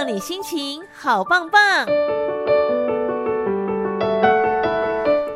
让你心情好棒棒。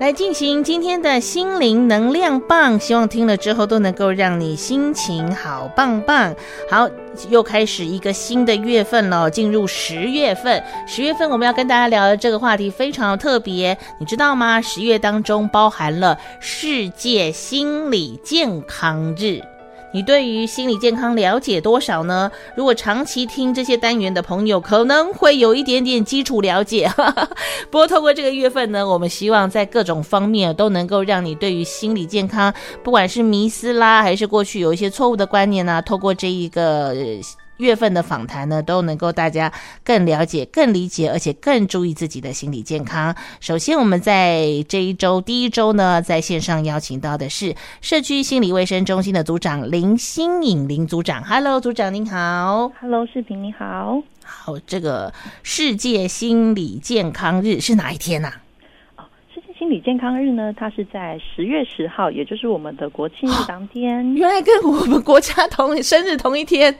来进行今天的心灵能量棒，希望听了之后都能够让你心情好棒棒。好，又开始一个新的月份了，进入十月份。十月份我们要跟大家聊的这个话题非常特别，你知道吗？十月当中包含了世界心理健康日。你对于心理健康了解多少呢？如果长期听这些单元的朋友，可能会有一点点基础了解。不过，透过这个月份呢，我们希望在各种方面都能够让你对于心理健康，不管是迷思啦，还是过去有一些错误的观念呢，透过这一个。月份的访谈呢，都能够大家更了解、更理解，而且更注意自己的心理健康。首先，我们在这一周第一周呢，在线上邀请到的是社区心理卫生中心的组长林新颖林组长。Hello，组长您好。Hello，视频你好。好，这个世界心理健康日是哪一天呐、啊？心理健康日呢，它是在十月十号，也就是我们的国庆日当天。哦，原来跟我们国家同生日同一天，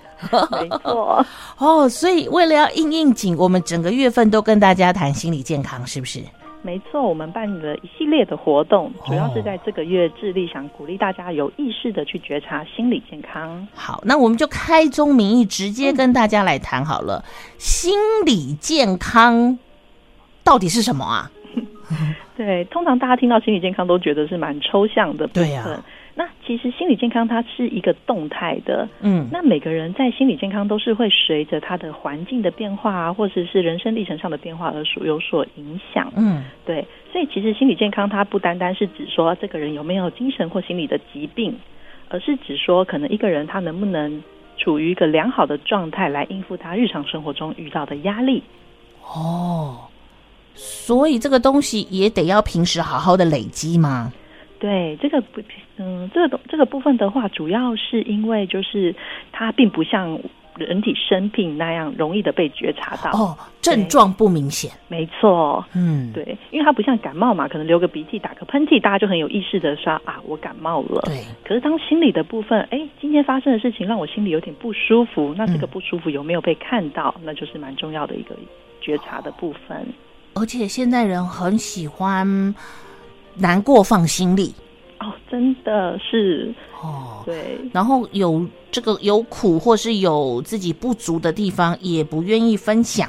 没错。哦，所以为了要应应景，我们整个月份都跟大家谈心理健康，是不是？没错，我们办了一系列的活动，主要是在这个月致力想鼓励大家有意识的去觉察心理健康。好，那我们就开宗明义，直接跟大家来谈好了。嗯，心理健康到底是什么啊？对，通常大家听到心理健康都觉得是蛮抽象的部分。对啊。那其实心理健康它是一个动态的，嗯，那每个人在心理健康都是会随着他的环境的变化啊，或者是人生历程上的变化而所有所影响。嗯，对，所以其实心理健康它不单单是指说这个人有没有精神或心理的疾病，而是指说可能一个人他能不能处于一个良好的状态来应付他日常生活中遇到的压力。哦。所以这个东西也得要平时好好的累积嘛？对，这个不，嗯，这个这个部分的话，主要是因为就是它并不像人体生病那样容易的被觉察到哦，症状不明显，没错，嗯，对，因为它不像感冒嘛，可能流个鼻涕、打个喷嚏，大家就很有意识的说啊，我感冒了。对，可是当心理的部分，哎，今天发生的事情让我心里有点不舒服，那这个不舒服有没有被看到，嗯、那就是蛮重要的一个觉察的部分。而且现在人很喜欢难过放心里哦，真的是哦，对。然后有这个有苦或是有自己不足的地方，也不愿意分享。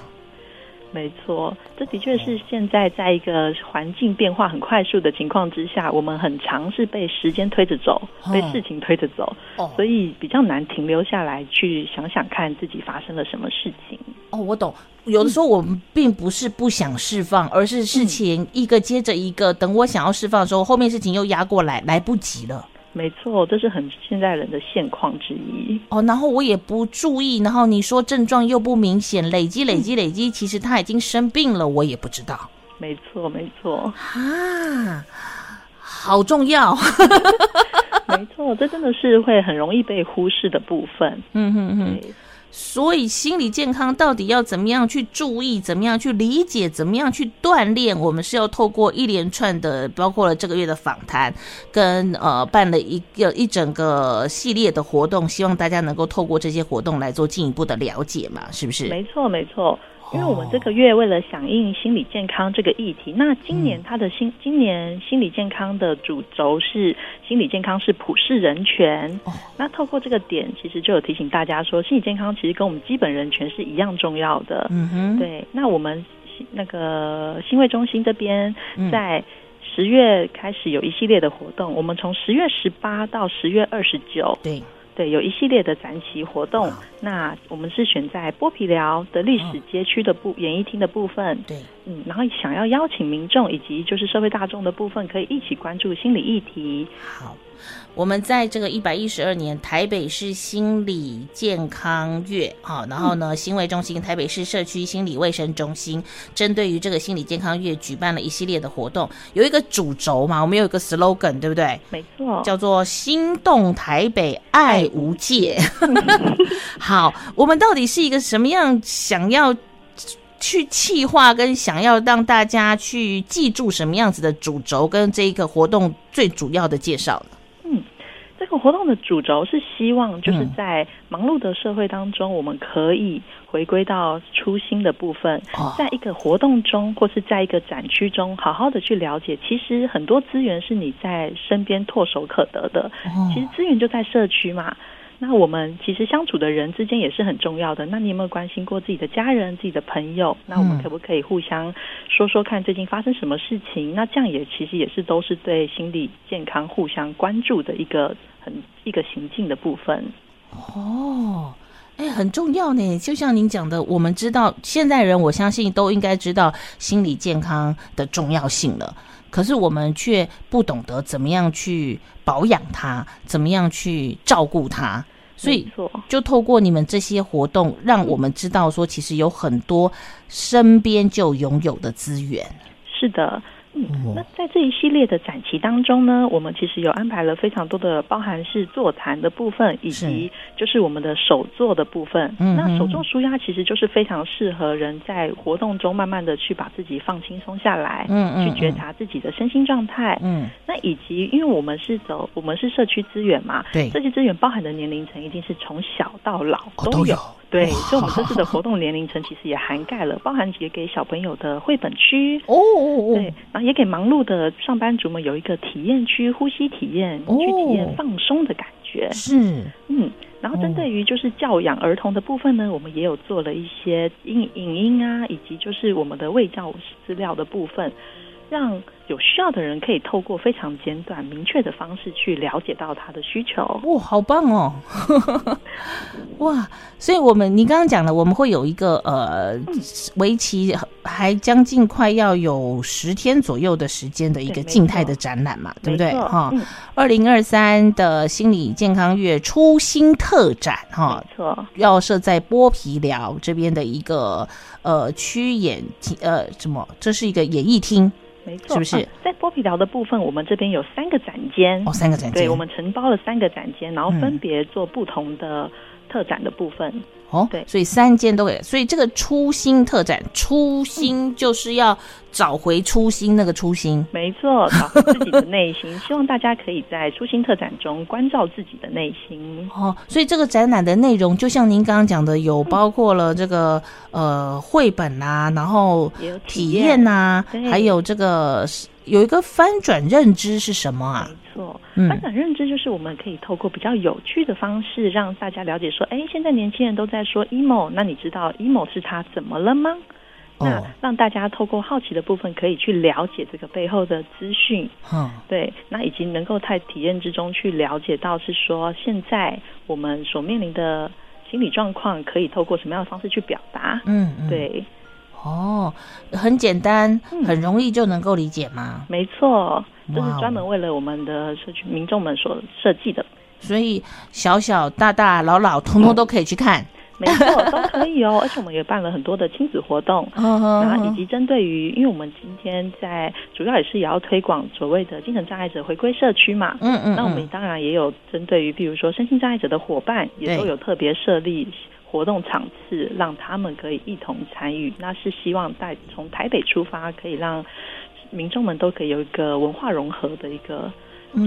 没错，这的确是现在在一个环境变化很快速的情况之下，我们很常是被时间推着走，被事情推着走，哦，所以比较难停留下来去想想看自己发生了什么事情。哦，我懂。有的时候我们并不是不想释放，而是事情一个接着一个，等我想要释放的时候，后面事情又压过来，来不及了。没错，这是很现在人的现况之一。哦，然后我也不注意，然后你说症状又不明显，累积累积累积，其实他已经生病了，我也不知道。没错，没错。啊，好重要。没错，这真的是会很容易被忽视的部分。嗯哼哼。所以心理健康到底要怎么样去注意，怎么样去理解，怎么样去锻炼？我们是要透过一连串的，包括了这个月的访谈，跟呃办了一个一整个系列的活动，希望大家能够透过这些活动来做进一步的了解嘛，是不是？没错，没错。因为我们这个月为了响应心理健康这个议题，那今年它的心今年心理健康的主轴是心理健康是普世人权。那透过这个点，其实就有提醒大家说，心理健康其实跟我们基本人权是一样重要的。嗯哼，对。那我们那个新卫中心这边在十月开始有一系列的活动，我们从十月十八到十月二十九。对。对，有一系列的展旗活动，那我们是选在剥皮寮的历史街区的部演艺厅的部分。对，嗯，然后想要邀请民众以及就是社会大众的部分，可以一起关注心理议题。好。我们在这个一百一十二年台北市心理健康月，好，然后呢，心卫中心、台北市社区心理卫生中心针对于这个心理健康月举办了一系列的活动，有一个主轴嘛，我们有一个 slogan，对不对？没错，叫做“心动台北，爱无界”。好，我们到底是一个什么样想要去气化，跟想要让大家去记住什么样子的主轴，跟这一个活动最主要的介绍呢？个活动的主轴是希望就是在忙碌的社会当中，我们可以回归到初心的部分，在一个活动中或是在一个展区中，好好的去了解，其实很多资源是你在身边唾手可得的，其实资源就在社区嘛。那我们其实相处的人之间也是很重要的。那你有没有关心过自己的家人、自己的朋友？那我们可不可以互相说说看最近发生什么事情？那这样也其实也是都是对心理健康互相关注的一个很一个行进的部分。哦，哎，很重要呢。就像您讲的，我们知道现代人，我相信都应该知道心理健康的重要性了。可是我们却不懂得怎么样去保养它，怎么样去照顾它，所以就透过你们这些活动，让我们知道说，其实有很多身边就拥有的资源。是的。嗯，那在这一系列的展期当中呢，我们其实有安排了非常多的，包含是座谈的部分，以及就是我们的手作的部分。嗯，那手作舒压其实就是非常适合人在活动中慢慢的去把自己放轻松下来，嗯嗯，去觉察自己的身心状态。嗯，那以及因为我们是走，我们是社区资源嘛，对，社区资源包含的年龄层一定是从小到老都有。哦对，所以我们这次的活动年龄层其实也涵盖了，包含也给小朋友的绘本区哦，对，然后也给忙碌的上班族们有一个体验区，呼吸体验，去体验放松的感觉。是，嗯，然后针对于就是教养儿童的部分呢，我们也有做了一些影影音啊，以及就是我们的卫教资料的部分。让有需要的人可以透过非常简短、明确的方式去了解到他的需求。哇，好棒哦！哇，所以我们你刚刚讲了，我们会有一个呃，为期还将近快要有十天左右的时间的一个静态的展览嘛，对，对不对？哈，二零二三的心理健康月初心特展哈，没错，要设在剥皮寮这边的一个呃区演呃什么？这是一个演艺厅。没错，是不是、啊、在剥皮寮的部分，我们这边有三个展间。哦，三个展间，对，我们承包了三个展间，然后分别做不同的特展的部分。嗯哦，对，所以三间都给，所以这个初心特展，初心就是要找回初心那个初心，嗯、没错，找回自己的内心，希望大家可以在初心特展中关照自己的内心。哦，所以这个展览的内容，就像您刚刚讲的，有包括了这个、嗯、呃绘本啊，然后体验啊，还有这个有一个翻转认知是什么啊？错，翻转认知就是我们可以透过比较有趣的方式，让大家了解说，哎，现在年轻人都在说 emo，那你知道 emo 是他怎么了吗？那让大家透过好奇的部分，可以去了解这个背后的资讯。嗯，对，那以及能够在体验之中去了解到，是说现在我们所面临的心理状况，可以透过什么样的方式去表达？嗯，嗯，对。哦，很简单，很容易就能够理解吗？嗯、没错，这是专门为了我们的社区民众们所设计的，所以小小、大大、老老，通通都可以去看。嗯、没错，都可以哦。而且我们也办了很多的亲子活动，然后以及针对于，因为我们今天在主要也是也要推广所谓的精神障碍者回归社区嘛。嗯，嗯嗯。那我们当然也有针对于，比如说身心障碍者的伙伴，也都有特别设立。活动场次让他们可以一同参与，那是希望带从台北出发，可以让民众们都可以有一个文化融合的一个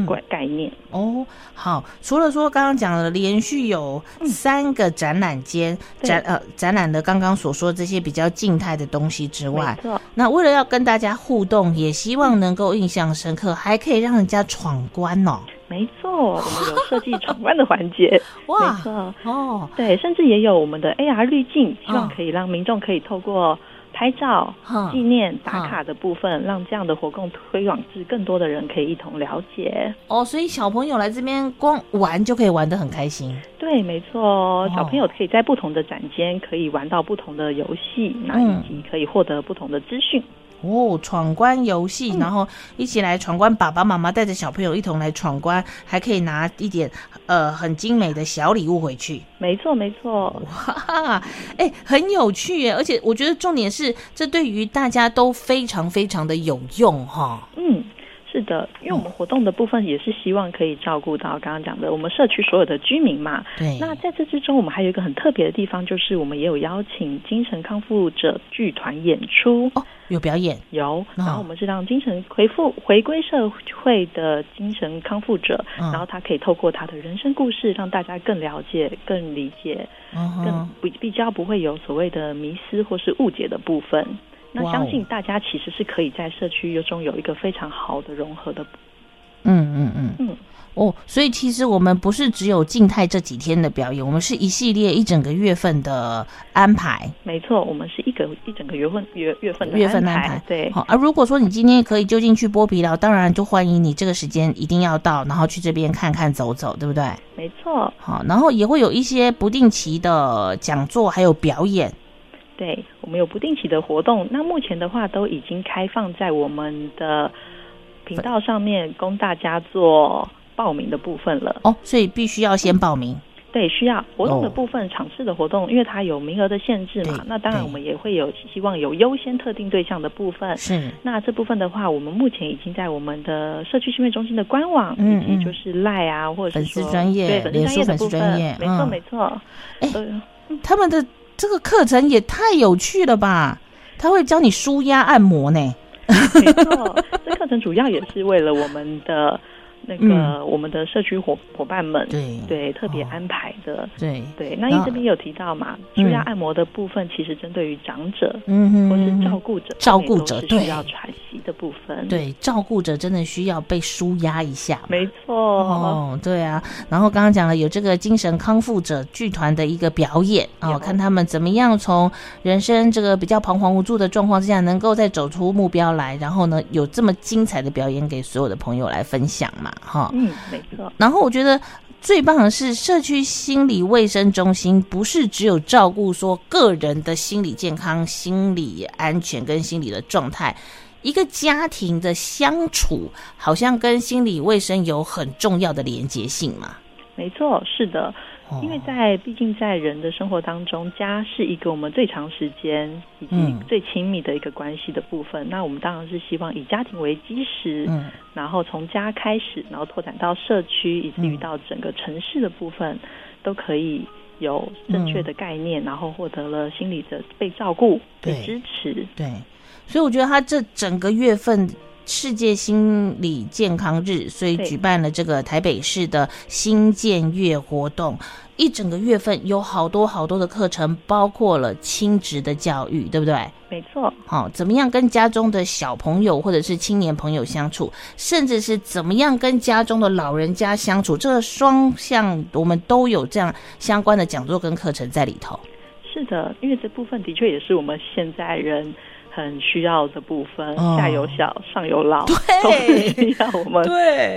概概念。嗯、哦。好，除了说刚刚讲的连续有三个展览间、嗯、展呃展览的刚刚所说这些比较静态的东西之外，那为了要跟大家互动，也希望能够印象深刻，还可以让人家闯关哦。没错，我们有设计闯关的环节。哇，没错哦，对，甚至也有我们的 AR 滤镜，希望可以让民众可以透过拍照、纪念、打卡的部分，让这样的活动推广至更多的人可以一同了解。哦，所以小朋友来这边光玩就可以玩得很开心。对，没错，小朋友可以在不同的展间可以玩到不同的游戏，那以及可以获得不同的资讯。哦，闯关游戏，然后一起来闯关。爸爸妈妈带着小朋友一同来闯关，还可以拿一点呃很精美的小礼物回去。没错，没错。哇，哎，很有趣耶！而且我觉得重点是，这对于大家都非常非常的有用哈。嗯。是的，因为我们活动的部分也是希望可以照顾到刚刚讲的我们社区所有的居民嘛。对。那在这之中，我们还有一个很特别的地方，就是我们也有邀请精神康复者剧团演出。哦，有表演？有。然后我们是让精神回复回归社会的精神康复者，嗯，然后他可以透过他的人生故事，让大家更了解、更理解，嗯、更比比较不会有所谓的迷失或是误解的部分。那相信大家其实是可以在社区中有一个非常好的融合的。嗯嗯嗯嗯哦，所以其实我们不是只有静态这几天的表演，我们是一系列一整个月份的安排。没错，我们是一个一整个月份月月份的月份安排。对，好。而如果说你今天可以就近去剥皮寮，当然就欢迎你这个时间一定要到，然后去这边看看走走，对不对？没错。好，然后也会有一些不定期的讲座，还有表演。对，我们有不定期的活动，那目前的话都已经开放在我们的频道上面，供大家做报名的部分了。哦，所以必须要先报名。对，需要活动的部分，场次的活动，因为它有名额的限制嘛。那当然，我们也会有希望有优先特定对象的部分。是。那这部分的话，我们目前已经在我们的社区训练中心的官网，嗯，以及就是赖啊，或者是粉丝专业，对，粉丝专业的部分，没错，没错。哎，他们的。这个课程也太有趣了吧！他会教你舒压按摩呢。没错，这课程主要也是为了我们的。那个、嗯、我们的社区伙伙伴们，对。对，特别安排的，哦、对。对。那因为这边有提到嘛，舒压按摩的部分，其实针对于长者，嗯或是照顾者，照顾者需要喘息的部分，对，对照顾者真的需要被舒压一下，没错。哦，对啊。然后刚刚讲了有这个精神康复者剧团的一个表演啊，看他们怎么样从人生这个比较彷徨无助的状况之下，能够再走出目标来，然后呢，有这么精彩的表演给所有的朋友来分享嘛。哈，嗯，没错。然后我觉得最棒的是，社区心理卫生中心不是只有照顾说个人的心理健康、心理安全跟心理的状态，一个家庭的相处好像跟心理卫生有很重要的连结性嘛。没错，是的。因为在毕竟在人的生活当中，家是一个我们最长时间以及最亲密的一个关系的部分。嗯、那我们当然是希望以家庭为基石，嗯、然后从家开始，然后拓展到社区，以至于到整个城市的部分，嗯、都可以有正确的概念，嗯、然后获得了心理的被照顾、被支持。对，所以我觉得他这整个月份。世界心理健康日，所以举办了这个台北市的新建月活动，一整个月份有好多好多的课程，包括了亲职的教育，对不对？没错。好，怎么样跟家中的小朋友或者是青年朋友相处，甚至是怎么样跟家中的老人家相处，这个双向我们都有这样相关的讲座跟课程在里头。是的，因为这部分的确也是我们现在人。很需要的部分，下有小，上有老，都是需要我们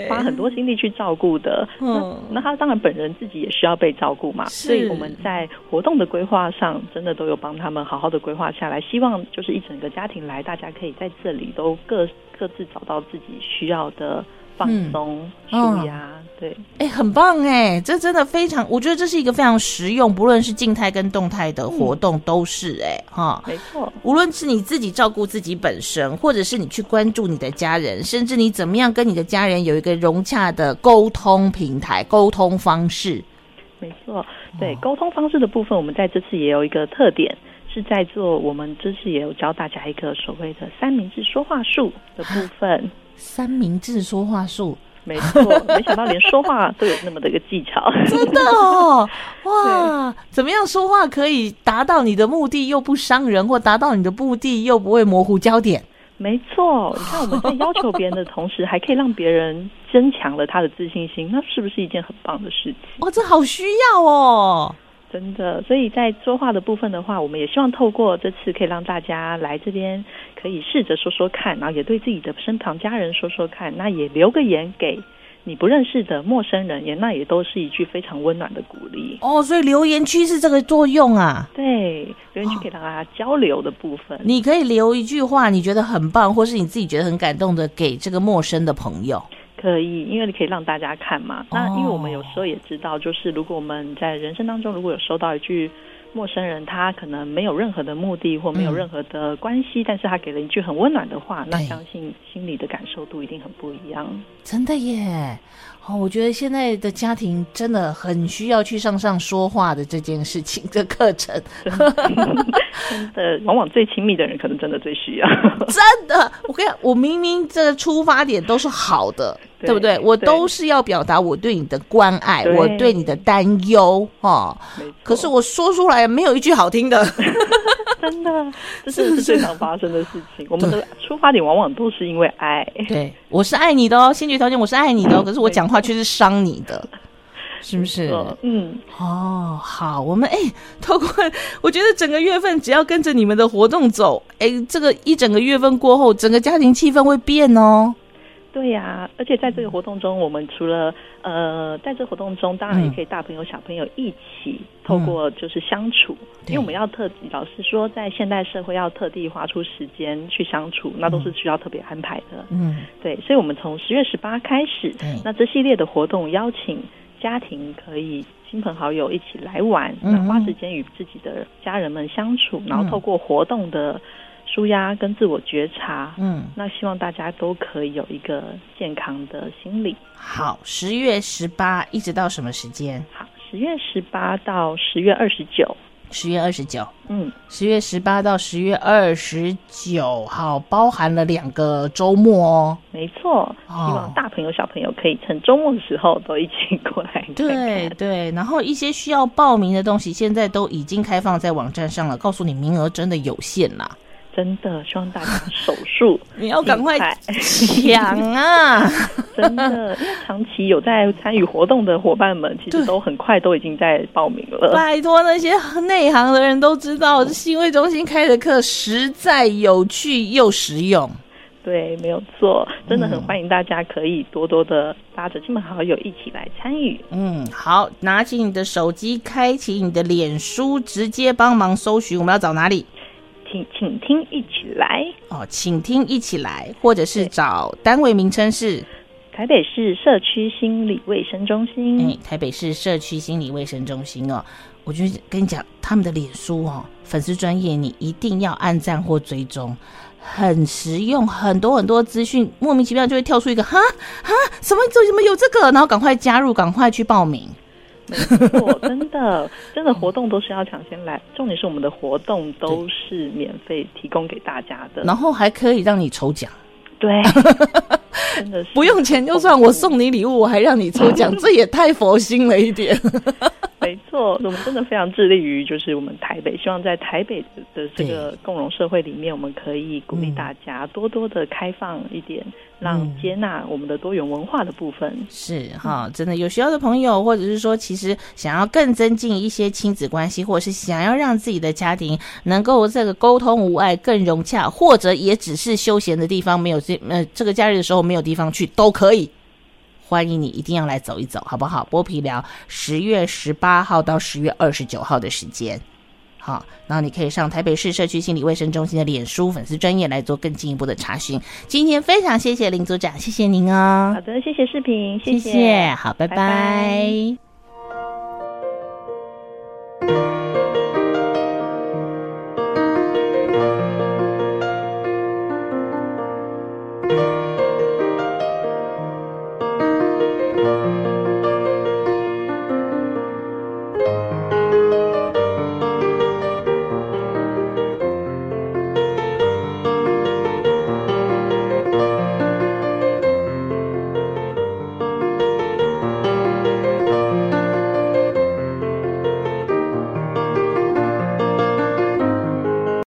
花很多心力去照顾的。嗯，那他当然本人自己也需要被照顾嘛，所以我们在活动的规划上，真的都有帮他们好好的规划下来。希望就是一整个家庭来，大家可以在这里都各各自找到自己需要的。放松、舒压，对，哎、欸，很棒哎，这真的非常，我觉得这是一个非常实用，不论是静态跟动态的活动都是哎，哈、嗯，没错，无论是你自己照顾自己本身，或者是你去关注你的家人，甚至你怎么样跟你的家人有一个融洽的沟通平台、沟通方式，没错，对，沟通方式的部分，我们在这次也有一个特点，是在做，我们这次也有教大家一个所谓的三明治说话术的部分。三明治说话术，没错，没想到连说话都有那么的一个技巧，真的哦，哇，怎么样说话可以达到你的目的又不伤人，或达到你的目的又不会模糊焦点？没错，你看我们在要求别人的同时，还可以让别人增强了他的自信心，那是不是一件很棒的事情？哇，这好需要哦。真的，所以在说话的部分的话，我们也希望透过这次可以让大家来这边，可以试着说说看，然后也对自己的身旁家人说说看，那也留个言给你不认识的陌生人，也那也都是一句非常温暖的鼓励哦。所以留言区是这个作用啊，对，留言区可以让大家交流的部分，你可以留一句话，你觉得很棒，或是你自己觉得很感动的，给这个陌生的朋友。可以，因为你可以让大家看嘛。那因为我们有时候也知道，就是如果我们在人生当中如果有收到一句陌生人，他可能没有任何的目的或没有任何的关系，嗯、但是他给了一句很温暖的话，那相信心里的感受度一定很不一样。真的耶！哦，我觉得现在的家庭真的很需要去上上说话的这件事情的课程。真的，真的，往往最亲密的人可能真的最需要。真的，我跟你讲，我明明这个出发点都是好的，对，对不对？我都是要表达我对你的关爱，对我对你的担忧，哈。可是我说出来没有一句好听的。真的，这是最常发生的事情。我们的出发点往往都是因为爱。对，我是爱你的哦，先决条件我是爱你的哦，可是我讲话却是伤你的，是不是？嗯，哦，好，我们哎，透过我觉得整个月份只要跟着你们的活动走，哎，这个一整个月份过后，整个家庭气氛会变哦。对呀、啊，而且在这个活动中，我们除了呃，在这个活动中，当然也可以大朋友小朋友一起透过就是相处，嗯、因为我们要特老实说，在现代社会要特地花出时间去相处，那都是需要特别安排的。嗯，对，所以我们从十月十八开始，嗯、那这系列的活动邀请家庭可以亲朋好友一起来玩，那、嗯、花时间与自己的家人们相处，然后透过活动的。舒压跟自我觉察，嗯，那希望大家都可以有一个健康的心理。好，十月十八一直到什么时间？好，十月十八到十月二十九。十月二十九，嗯，十月十八到十月二十九号，包含了两个周末哦。没错，哦、希望大朋友小朋友可以趁周末的时候都一起过来看看。对对，然后一些需要报名的东西，现在都已经开放在网站上了，告诉你名额真的有限啦。真的希望大家手术，你要赶快抢啊！真的，因为长期有在参与活动的伙伴们，其实都很快都已经在报名了。拜托那些内行的人都知道，这心卫中心开的课实在有趣又实用。对，没有错，真的很欢迎大家可以多多的拉着亲朋好友一起来参与。嗯，好，拿起你的手机，开启你的脸书，直接帮忙搜寻，我们要找哪里？请请听一起来。哦，请听一起来，或者是找单位名称是？台北市社区心理卫生中心。哎，台北市社区心理卫生中心哦，我就跟你讲，他们的脸书哦，粉丝专业，你一定要按赞或追踪，很实用，很多很多资讯，莫名其妙就会跳出一个哈哈，什么怎么有这个，然后赶快加入，赶快去报名。没错，真的，真的活动都是要抢先来。重点是我们的活动都是免费提供给大家的，然后还可以让你抽奖。对，真的是不用钱，就算我送你礼物，我还让你抽奖，这也太佛心了一点。没错，我们真的非常致力于，就是我们台北，希望在台北的这个共融社会里面，我们可以鼓励大家多多的开放一点，让接纳我们的多元文化的部分。是哈，真的有需要的朋友，或者是说，其实想要更增进一些亲子关系，或者是想要让自己的家庭能够这个沟通无碍、更融洽，或者也只是休闲的地方没有这呃这个假日的时候没有地方去，都可以。欢迎你，一定要来走一走，好不好？剥皮寮十月十八号到十月二十九号的时间，好，然后你可以上台北市社区心理卫生中心的脸书粉丝专业来做更进一步的查询。今天非常谢谢林组长，谢谢您哦。好的，谢谢视频，谢谢，好，拜拜。拜拜。